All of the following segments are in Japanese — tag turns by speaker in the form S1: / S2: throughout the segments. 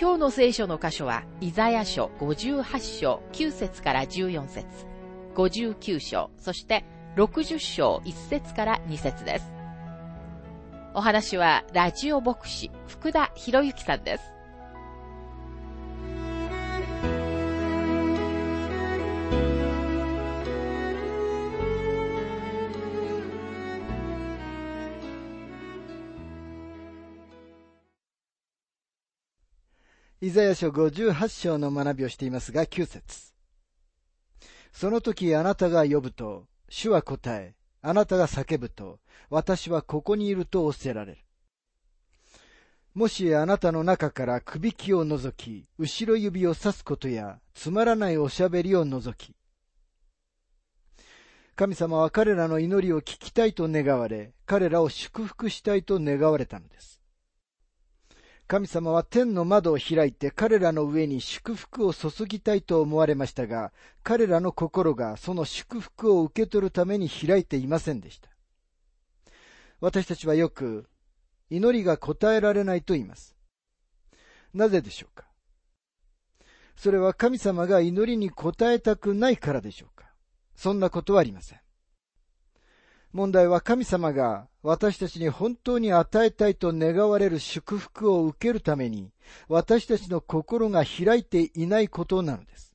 S1: 今日の聖書の箇所は、イザヤ書58章9節から14節59章、そして60章1節から2節です。お話は、ラジオ牧師、福田博之さんです。
S2: イザヤ書58章の学びをしていますが、9節その時あなたが呼ぶと、主は答え、あなたが叫ぶと、私はここにいると仰せられる。もしあなたの中からくびきを除き、後ろ指を刺すことや、つまらないおしゃべりを除き、神様は彼らの祈りを聞きたいと願われ、彼らを祝福したいと願われたのです。神様は天の窓を開いて彼らの上に祝福を注ぎたいと思われましたが、彼らの心がその祝福を受け取るために開いていませんでした。私たちはよく、祈りが答えられないと言います。なぜでしょうか？それは神様が祈りに応えたくないからでしょうか？そんなことはありません。問題は神様が私たちに本当に与えたいと願われる祝福を受けるために私たちの心が開いていないことなのです。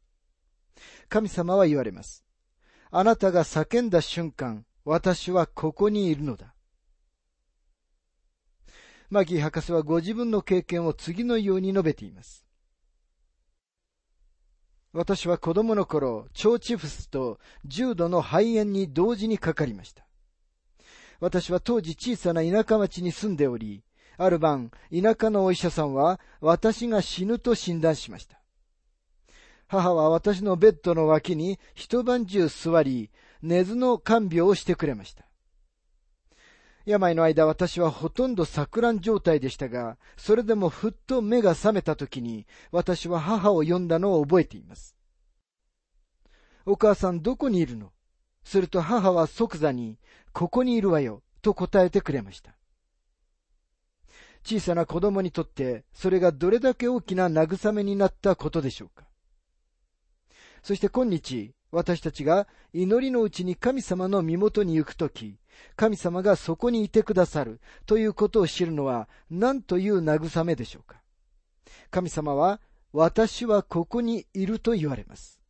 S2: 神様は言われます。あなたが叫んだ瞬間、私はここにいるのだ。マギー博士はご自分の経験を次のように述べています。私は子供の頃、腸チフスと重度の肺炎に同時にかかりました。私は当時小さな田舎町に住んでおり、ある晩、田舎のお医者さんは私が死ぬと診断しました。母は私のベッドの脇に一晩中座り、寝ずの看病をしてくれました。病の間私はほとんど錯乱状態でしたが、それでもふっと目が覚めた時に、私は母を呼んだのを覚えています。お母さんどこにいるの？すると母は即座に、ここにいるわよ、と答えてくれました。小さな子供にとって、それがどれだけ大きな慰めになったことでしょうか。そして今日、私たちが祈りのうちに神様の身元に行くとき、神様がそこにいてくださるということを知るのは何という慰めでしょうか。神様は、私はここにいると言われます。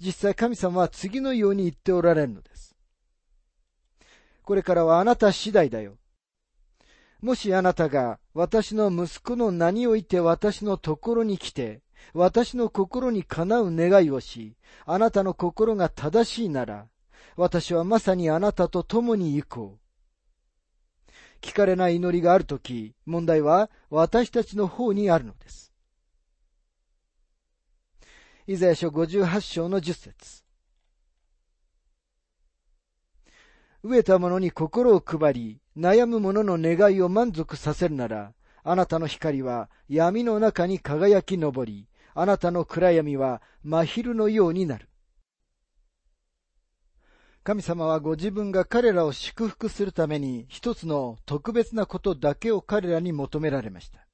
S2: 実際神様は次のように言っておられるのです。これからはあなた次第だよ。もしあなたが私の息子の名において私のところに来て、私の心にかなう願いをし、あなたの心が正しいなら、私はまさにあなたと共に行こう。聞かれない祈りがあるとき、問題は私たちの方にあるのです。イザヤ書58章の10節飢えた者に心を配り、悩む者の願いを満足させるなら、あなたの光は闇の中に輝き昇り、あなたの暗闇は真昼のようになる。神様はご自分が彼らを祝福するために一つの特別なことだけを彼らに求められました。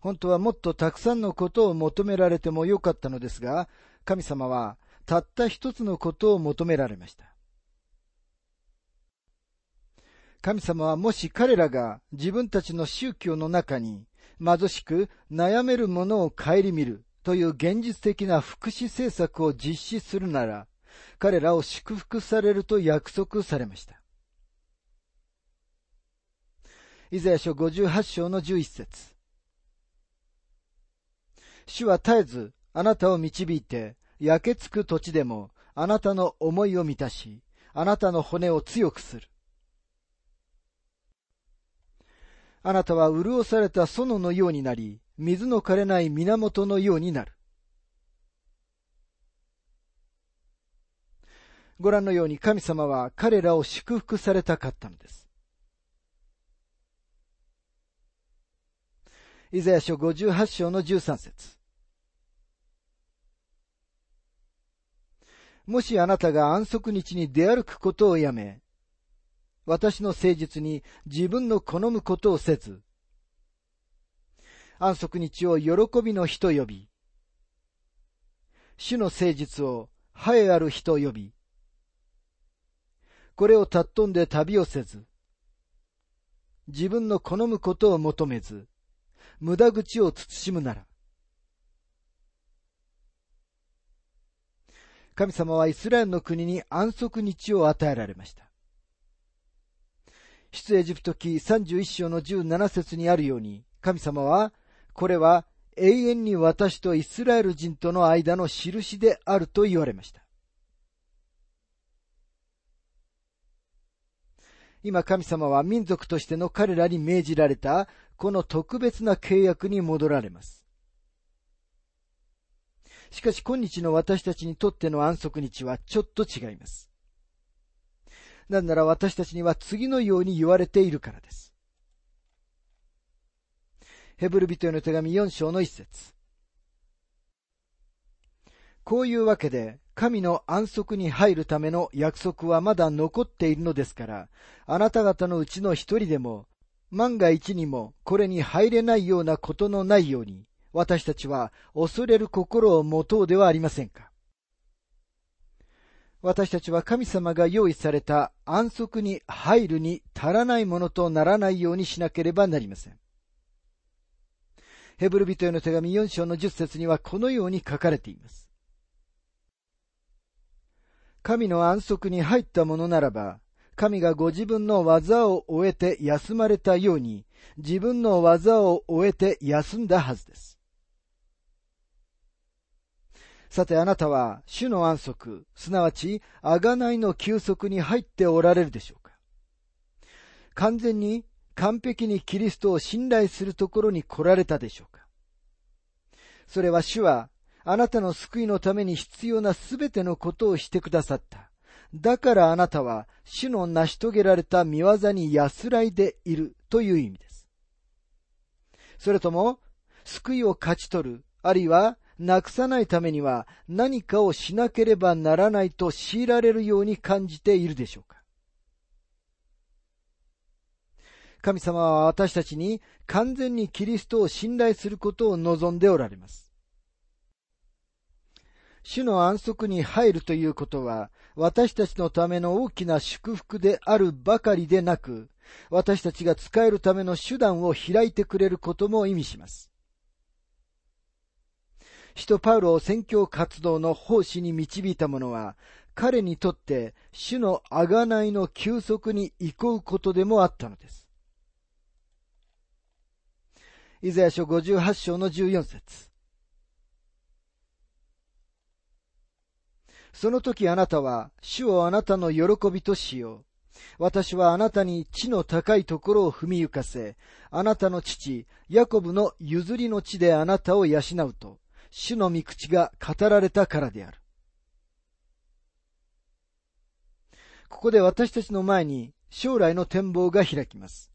S2: 本当はもっとたくさんのことを求められてもよかったのですが、神様はたった一つのことを求められました。神様はもし彼らが自分たちの宗教の中に貧しく悩めるものを顧みるという現実的な福祉政策を実施するなら、彼らを祝福されると約束されました。イザヤ書58章の11節主は絶えずあなたを導いて、焼けつく土地でもあなたの思いを満たし、あなたの骨を強くする。あなたは潤された園のようになり、水の枯れない源のようになる。ご覧のように神様は彼らを祝福されたかったのです。イザヤ書58章の13節もしあなたが安息日に出歩くことをやめ、私の誠実に自分の好むことをせず、安息日を喜びの日と呼び、主の誠実を栄えある日と呼び、これを尊んで旅をせず、自分の好むことを求めず、無駄口を慎むなら、神様はイスラエルの国に安息日を与えられました。出エジプト記31章の17節にあるように、神様は、これは永遠に私とイスラエル人との間の印であると言われました。今神様は民族としての彼らに命じられたこの特別な契約に戻られます。しかし今日の私たちにとっての安息日はちょっと違います。なんなら私たちには次のように言われているからです。ヘブル人への手紙4章の一節。こういうわけで、神の安息に入るための約束はまだ残っているのですから、あなた方のうちの一人でも、万が一にもこれに入れないようなことのないように、私たちは恐れる心を持とうではありませんか？私たちは神様が用意された安息に入るに足らないものとならないようにしなければなりません。ヘブル人への手紙4章の10節にはこのように書かれています。神の安息に入ったものならば、神がご自分の技を終えて休まれたように、自分の技を終えて休んだはずです。さてあなたは主の安息、すなわち、贖いの休息に入っておられるでしょうか完全に、完璧にキリストを信頼するところに来られたでしょうかそれは主はあなたの救いのために必要なすべてのことをしてくださった。だからあなたは主の成し遂げられた見業に安らいでいるという意味です。それとも、救いを勝ち取る、あるいはなくさないためには何かをしなければならないと強いられるように感じているでしょうか神様は私たちに完全にキリストを信頼することを望んでおられます。主の安息に入るということは、私たちのための大きな祝福であるばかりでなく、私たちが使えるための手段を開いてくれることも意味します。使徒パウロを宣教活動の奉仕に導いた者は、彼にとって主の贖いの休息にこうことでもあったのです。イザヤ書58章の14節その時あなたは、主をあなたの喜びとしよう。私はあなたに地の高いところを踏みゆかせ、あなたの父、ヤコブの譲りの地であなたを養うと、主の御口が語られたからである。ここで私たちの前に将来の展望が開きます。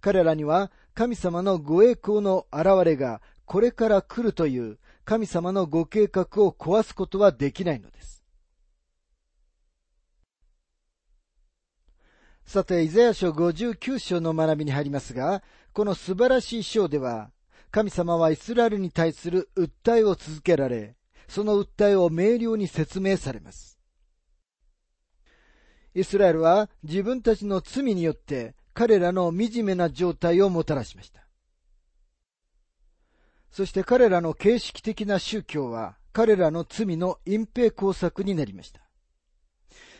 S2: 彼らには神様のご栄光の現れがこれから来るという神様のご計画を壊すことはできないのです。さて、イザヤ書59章の学びに入りますが、この素晴らしい章では、神様はイスラエルに対する訴えを続けられ、その訴えを明瞭に説明されます。イスラエルは自分たちの罪によって彼らの惨めな状態をもたらしました。そして彼らの形式的な宗教は彼らの罪の隠蔽工作になりました。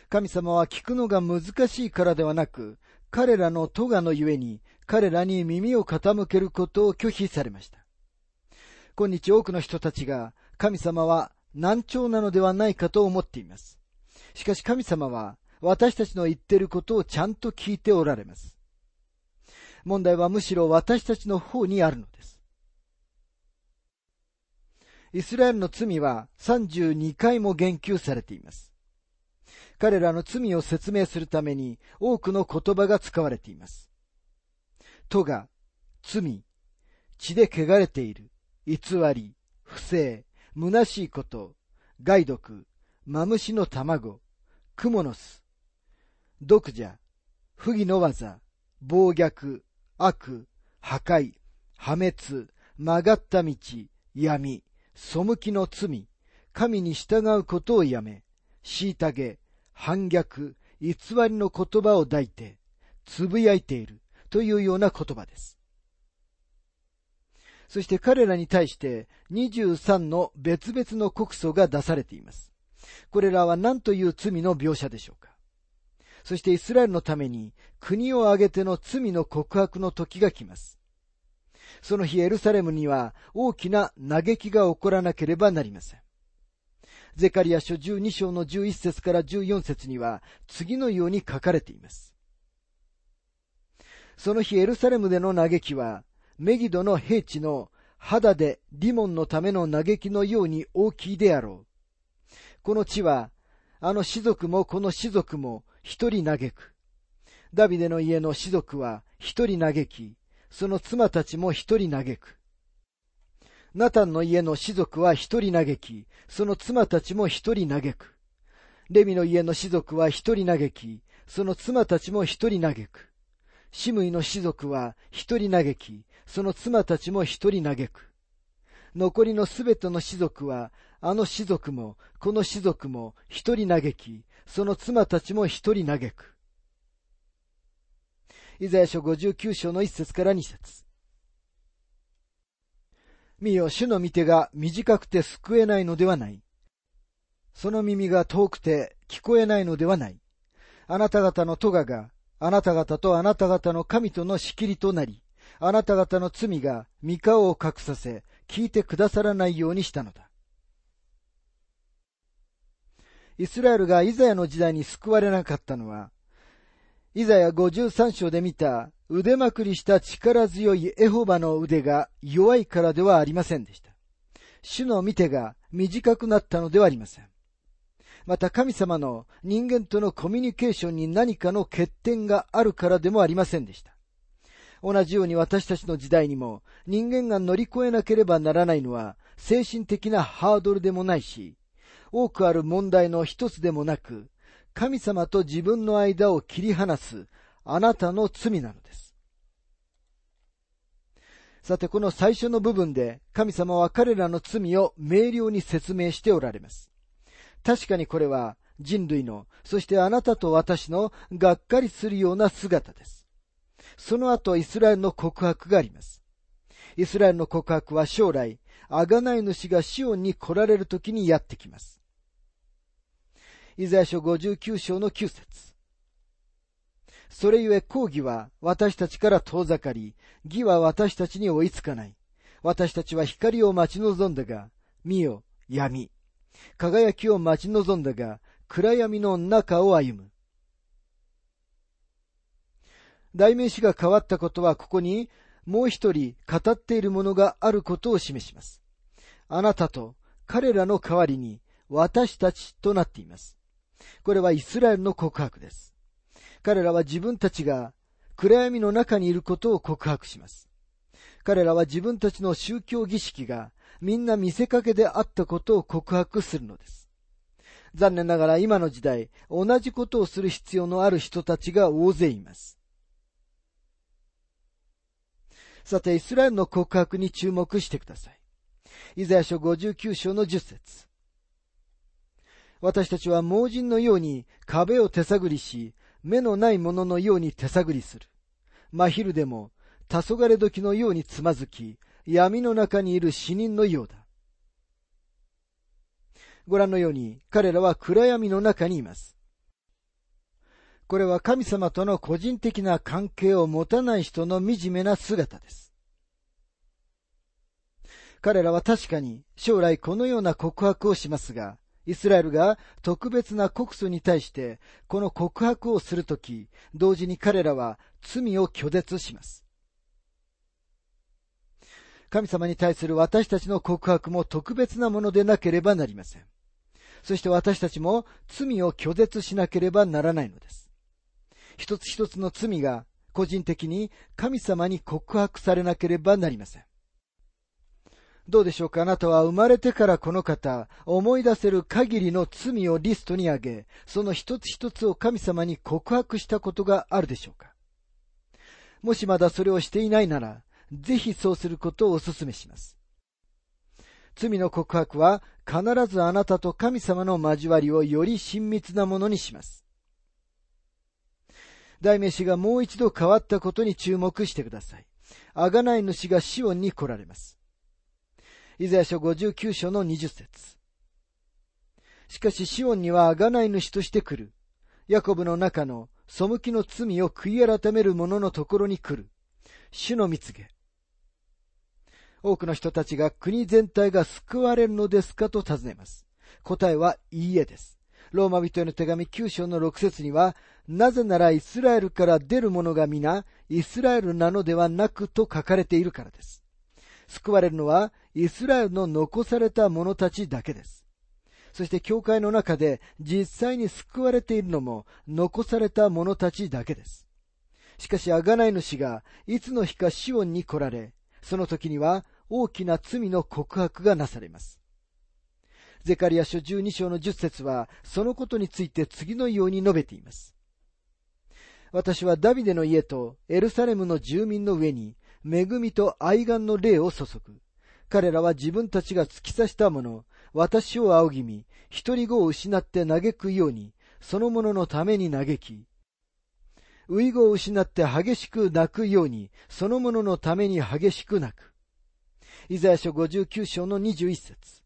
S2: 神様は聞くのが難しいからではなく、彼らの咎のゆえに彼らに耳を傾けることを拒否されました。今日多くの人たちが神様は難聴なのではないかと思っています。しかし神様は私たちの言っていることをちゃんと聞いておられます。問題はむしろ私たちの方にあるのです。イスラエルの罪は32回も言及されています。彼らの罪を説明するために多くの言葉が使われています。都が、罪、血で汚れている、偽り、不正、虚しいこと、害毒、マムシの卵、クモの巣、毒者、不義の技、暴虐、悪、破壊、破滅、曲がった道、闇、背きの罪、神に従うことをやめ、虐げ、反逆、偽りの言葉を抱いて、つぶやいている。というような言葉です。そして彼らに対して23の別々の告訴が出されています。これらは何という罪の描写でしょうかそしてイスラエルのために国を挙げての罪の告白の時が来ます。その日エルサレムには大きな嘆きが起こらなければなりません。ゼカリア書12章の11節から14節には次のように書かれています。その日エルサレムでの嘆きはメギドの平地の肌でリモンのための嘆きのように大きいであろう。この地はあの士族もこの士族も一人嘆く。ダビデの家の士族は一人嘆き、その妻たちも一人嘆く。ナタンの家の士族は一人嘆き、その妻たちも一人嘆く。レミの家の士族は一人嘆き、その妻たちも一人嘆く。シムイの士族は一人嘆き、その妻たちも一人嘆く。残りのすべての士族は、あの士族も、この士族も一人嘆き、その妻たちも一人嘆く。イザヤ書59章の一節から二節見よ、主の御手が短くて救えないのではない。その耳が遠くて聞こえないのではない。あなた方の咎が、あなた方とあなた方の神との仕切りとなり、あなた方の罪が三顔を隠させ、聞いてくださらないようにしたのだ。イスラエルがイザヤの時代に救われなかったのは、イザヤ53章で見た腕まくりした力強いエホバの腕が弱いからではありませんでした。主の見てが短くなったのではありません。また神様の人間とのコミュニケーションに何かの欠点があるからでもありませんでした。同じように私たちの時代にも人間が乗り越えなければならないのは精神的なハードルでもないし、多くある問題の一つでもなく、神様と自分の間を切り離すあなたの罪なのです。さて、この最初の部分で神様は彼らの罪を明瞭に説明しておられます。確かにこれは人類の、そしてあなたと私のがっかりするような姿です。その後、イスラエルの告白があります。イスラエルの告白は将来、贖い主がシオンに来られる時にやってきます。イザヤ書59章の9節それゆえ抗議は私たちから遠ざかり、義は私たちに追いつかない。私たちは光を待ち望んだが、見よ、闇。輝きを待ち望んだが、暗闇の中を歩む。代名詞が変わったことはここにもう一人語っているものがあることを示します。あなたと彼らの代わりに私たちとなっています。これはイスラエルの告白です。彼らは自分たちが暗闇の中にいることを告白します。彼らは自分たちの宗教儀式がみんな見せかけであったことを告白するのです。残念ながら今の時代、同じことをする必要のある人たちが大勢います。さて、イスラエルの告白に注目してください。イザヤ書59章の10節私たちは盲人のように壁を手探りし、目のない者のように手探りする。真昼でも、黄昏時のようにつまずき、闇の中にいる死人のようだ。ご覧のように、彼らは暗闇の中にいます。これは神様との個人的な関係を持たない人の惨めな姿です。彼らは確かに将来このような告白をしますが、イスラエルが特別な告訴に対してこの告白をするとき、同時に彼らは罪を拒絶します。神様に対する私たちの告白も特別なものでなければなりません。そして私たちも罪を拒絶しなければならないのです。一つ一つの罪が個人的に神様に告白されなければなりません。どうでしょうか？あなたは生まれてからこの方、思い出せる限りの罪をリストに上げ、その一つ一つを神様に告白したことがあるでしょうか？もしまだそれをしていないなら、ぜひそうすることをお勧めします。罪の告白は必ずあなたと神様の交わりをより親密なものにします。代名詞がもう一度変わったことに注目してください。あがない主がシオンに来られます。イザヤ書59章の20節しかしシオンにはあがない主として来る。ヤコブの中の背きの罪を悔い改める者のところに来る。主の蜜げ。多くの人たちが国全体が救われるのですかと尋ねます。答えはいいえです。ローマ人への手紙9章の6節には、なぜならイスラエルから出る者が皆、イスラエルなのではなくと書かれているからです。救われるのは、イスラエルの残された者たちだけです。そして教会の中で実際に救われているのも残された者たちだけです。しかし、あがない主がいつの日かシオンに来られ、その時には大きな罪の告白がなされます。ゼカリア書12章の10節は、そのことについて次のように述べています。私はダビデの家とエルサレムの住民の上に、恵みと愛願の霊を注ぐ。彼らは自分たちが突き刺したもの、私を仰ぎ見、独り子を失って嘆くように、その者のために嘆き、ウイゴを失って激しく泣くように、その者のために激しく泣く。イザヤ書59章の21節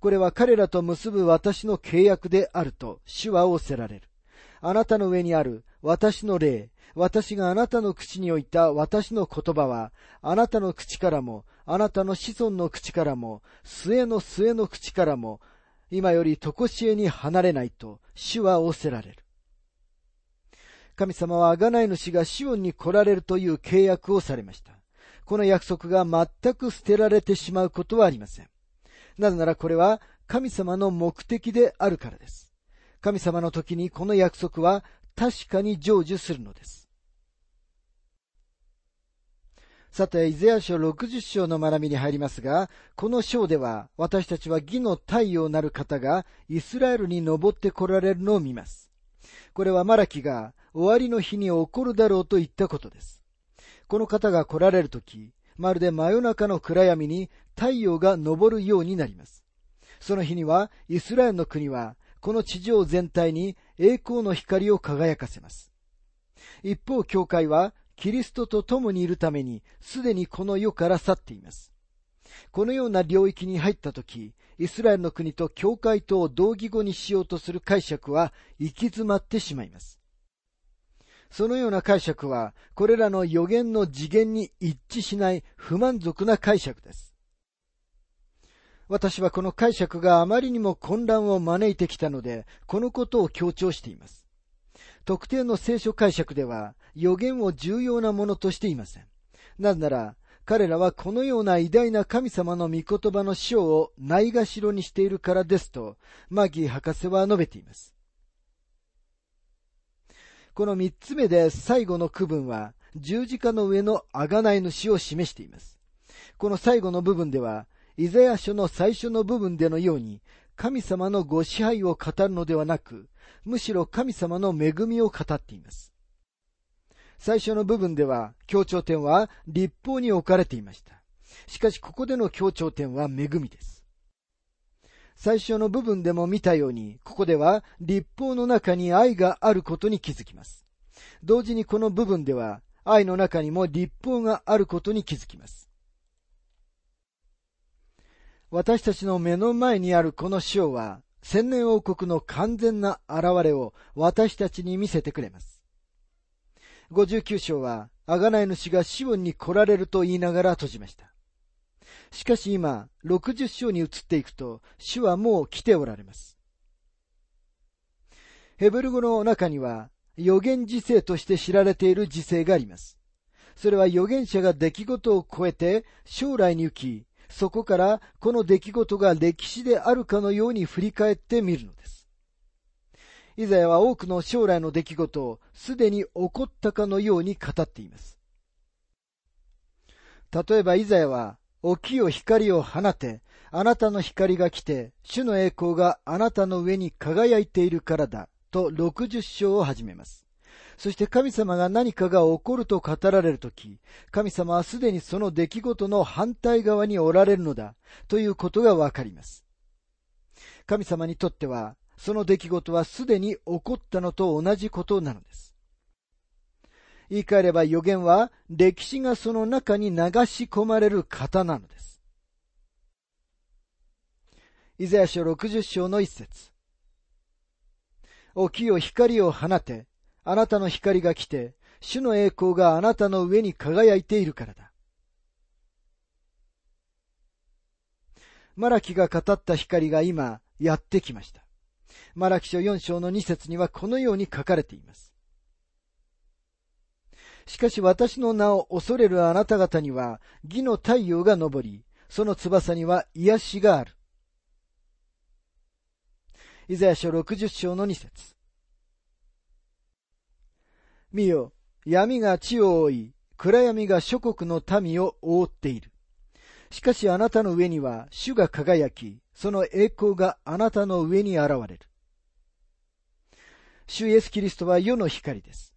S2: これは彼らと結ぶ私の契約であると主は仰せられる。あなたの上にある私の霊、私があなたの口に置いた私の言葉は、あなたの口からも、あなたの子孫の口からも、末の末の口からも、今より常しえに離れないと、主は仰せられる。神様は贖い主がシオンに来られるという契約をされました。この約束が全く捨てられてしまうことはありません。なぜならこれは神様の目的であるからです。神様の時にこの約束は確かに成就するのです。さて、イゼヤ書60章の学びに入りますが、この章では私たちは義の太陽なる方がイスラエルに登って来られるのを見ます。これはマラキが終わりの日に起こるだろうと言ったことです。この方が来られるとき、まるで真夜中の暗闇に太陽が昇るようになります。その日には、イスラエルの国は、この地上全体に栄光の光を輝かせます。一方、教会は、キリストと共にいるために、すでにこの世から去っています。このような領域に入ったとき、イスラエルの国と教会とを同義語にしようとする解釈は行き詰まってしまいます。そのような解釈は、これらの予言の次元に一致しない不満足な解釈です。私はこの解釈があまりにも混乱を招いてきたので、このことを強調しています。特定の聖書解釈では、予言を重要なものとしていません。なぜなら、彼らはこのような偉大な神様の御言葉の章をないがしろにしているからですと、マギー博士は述べています。この三つ目で最後の区分は、十字架の上の贖い主を示しています。この最後の部分では、イザヤ書の最初の部分でのように、神様のご支配を語るのではなく、むしろ神様の恵みを語っています。最初の部分では、強調点は立法に置かれていました。しかしここでの強調点は恵みです。最初の部分でも見たように、ここでは立法の中に愛があることに気づきます。同時にこの部分では、愛の中にも立法があることに気づきます。私たちの目の前にあるこの章は、千年王国の完全な現れを私たちに見せてくれます。59章は、贖い主がシオンに来られると言いながら閉じました。しかし今、60章に移っていくと、主はもう来ておられます。ヘブル語の中には、予言時世として知られている時世があります。それは預言者が出来事を超えて将来に行き、そこからこの出来事が歴史であるかのように振り返ってみるのです。イザヤは多くの将来の出来事をすでに起こったかのように語っています。例えばイザヤは、起きよ光を放て、あなたの光が来て、主の栄光があなたの上に輝いているからだ、と60章を始めます。そして神様が何かが起こると語られるとき、神様はすでにその出来事の反対側におられるのだ、ということがわかります。神様にとっては、その出来事はすでに起こったのと同じことなのです。言い換えれば予言は歴史がその中に流し込まれる方なのです。イザヤ書60章の一節。起きよ光を放て、あなたの光が来て、主の栄光があなたの上に輝いているからだ。マラキが語った光が今やってきました。マラキ書4章の2節にはこのように書かれています。しかし私の名を恐れるあなた方には義の太陽が昇り、その翼には癒しがある。イザヤ書60章の2節見よ、闇が地を覆い、暗闇が諸国の民を覆っている。しかしあなたの上には主が輝き、その栄光があなたの上に現れる。主イエス・キリストは世の光です。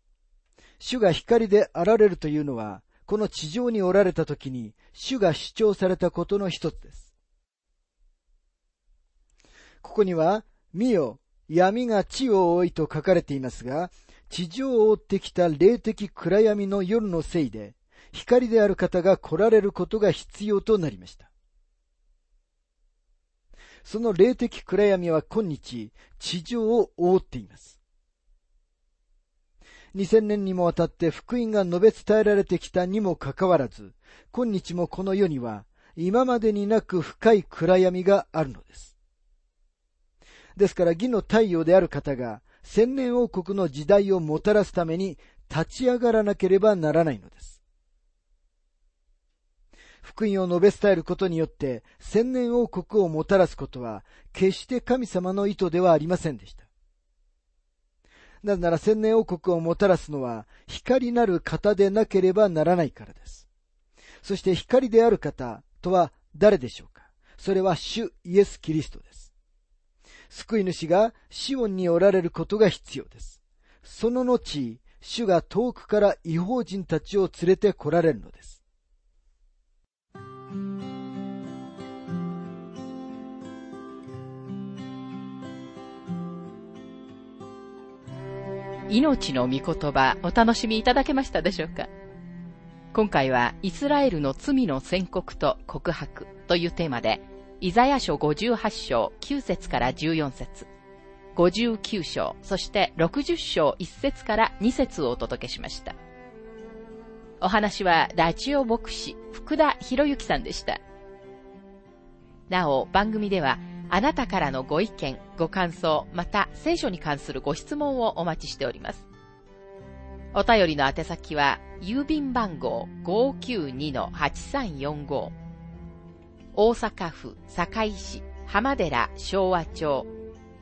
S2: 主が光であられるというのは、この地上におられた時に、主が主張されたことの一つです。ここには、見よ、闇が地を覆いと書かれていますが、地上を覆ってきた霊的暗闇の夜のせいで、光である方が来られることが必要となりました。その霊的暗闇は今日、地上を覆っています。2000年にもわたって福音が述べ伝えられてきたにもかかわらず、今日もこの世には今までになく深い暗闇があるのです。ですから義の太陽である方が千年王国の時代をもたらすために立ち上がらなければならないのです。福音を述べ伝えることによって千年王国をもたらすことは決して神様の意図ではありませんでした。なぜなら千年王国をもたらすのは光なる方でなければならないからです。そして光である方とは誰でしょうか？それは主イエス・キリストです。救い主がシオンにおられることが必要です。その後、主が遠くから違法人たちを連れて来られるのです。
S1: 命の御言葉お楽しみいただけましたでしょうか？今回はイスラエルの罪の宣告と告白というテーマでイザヤ書58章9節から14節59章、そして60章1節から2節をお届けしました。お話はラジオ牧師福田博之さんでした。なお、番組ではあなたからのご意見、ご感想、また聖書に関するご質問をお待ちしております。お便りの宛先は、郵便番号592-8345大阪府堺市浜寺昭和町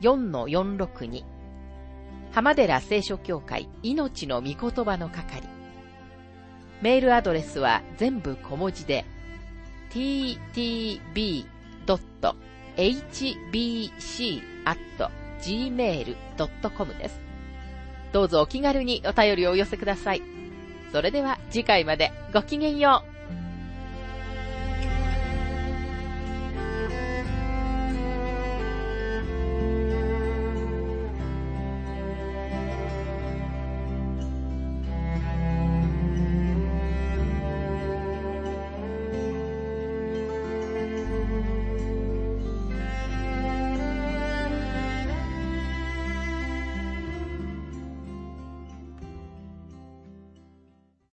S1: 4-462浜寺聖書協会命の御言葉の係メールアドレスは全部小文字で ttb. hbc.gmail.com です。どうぞお気軽にお便りをお寄せください。それでは次回までごきげんよう。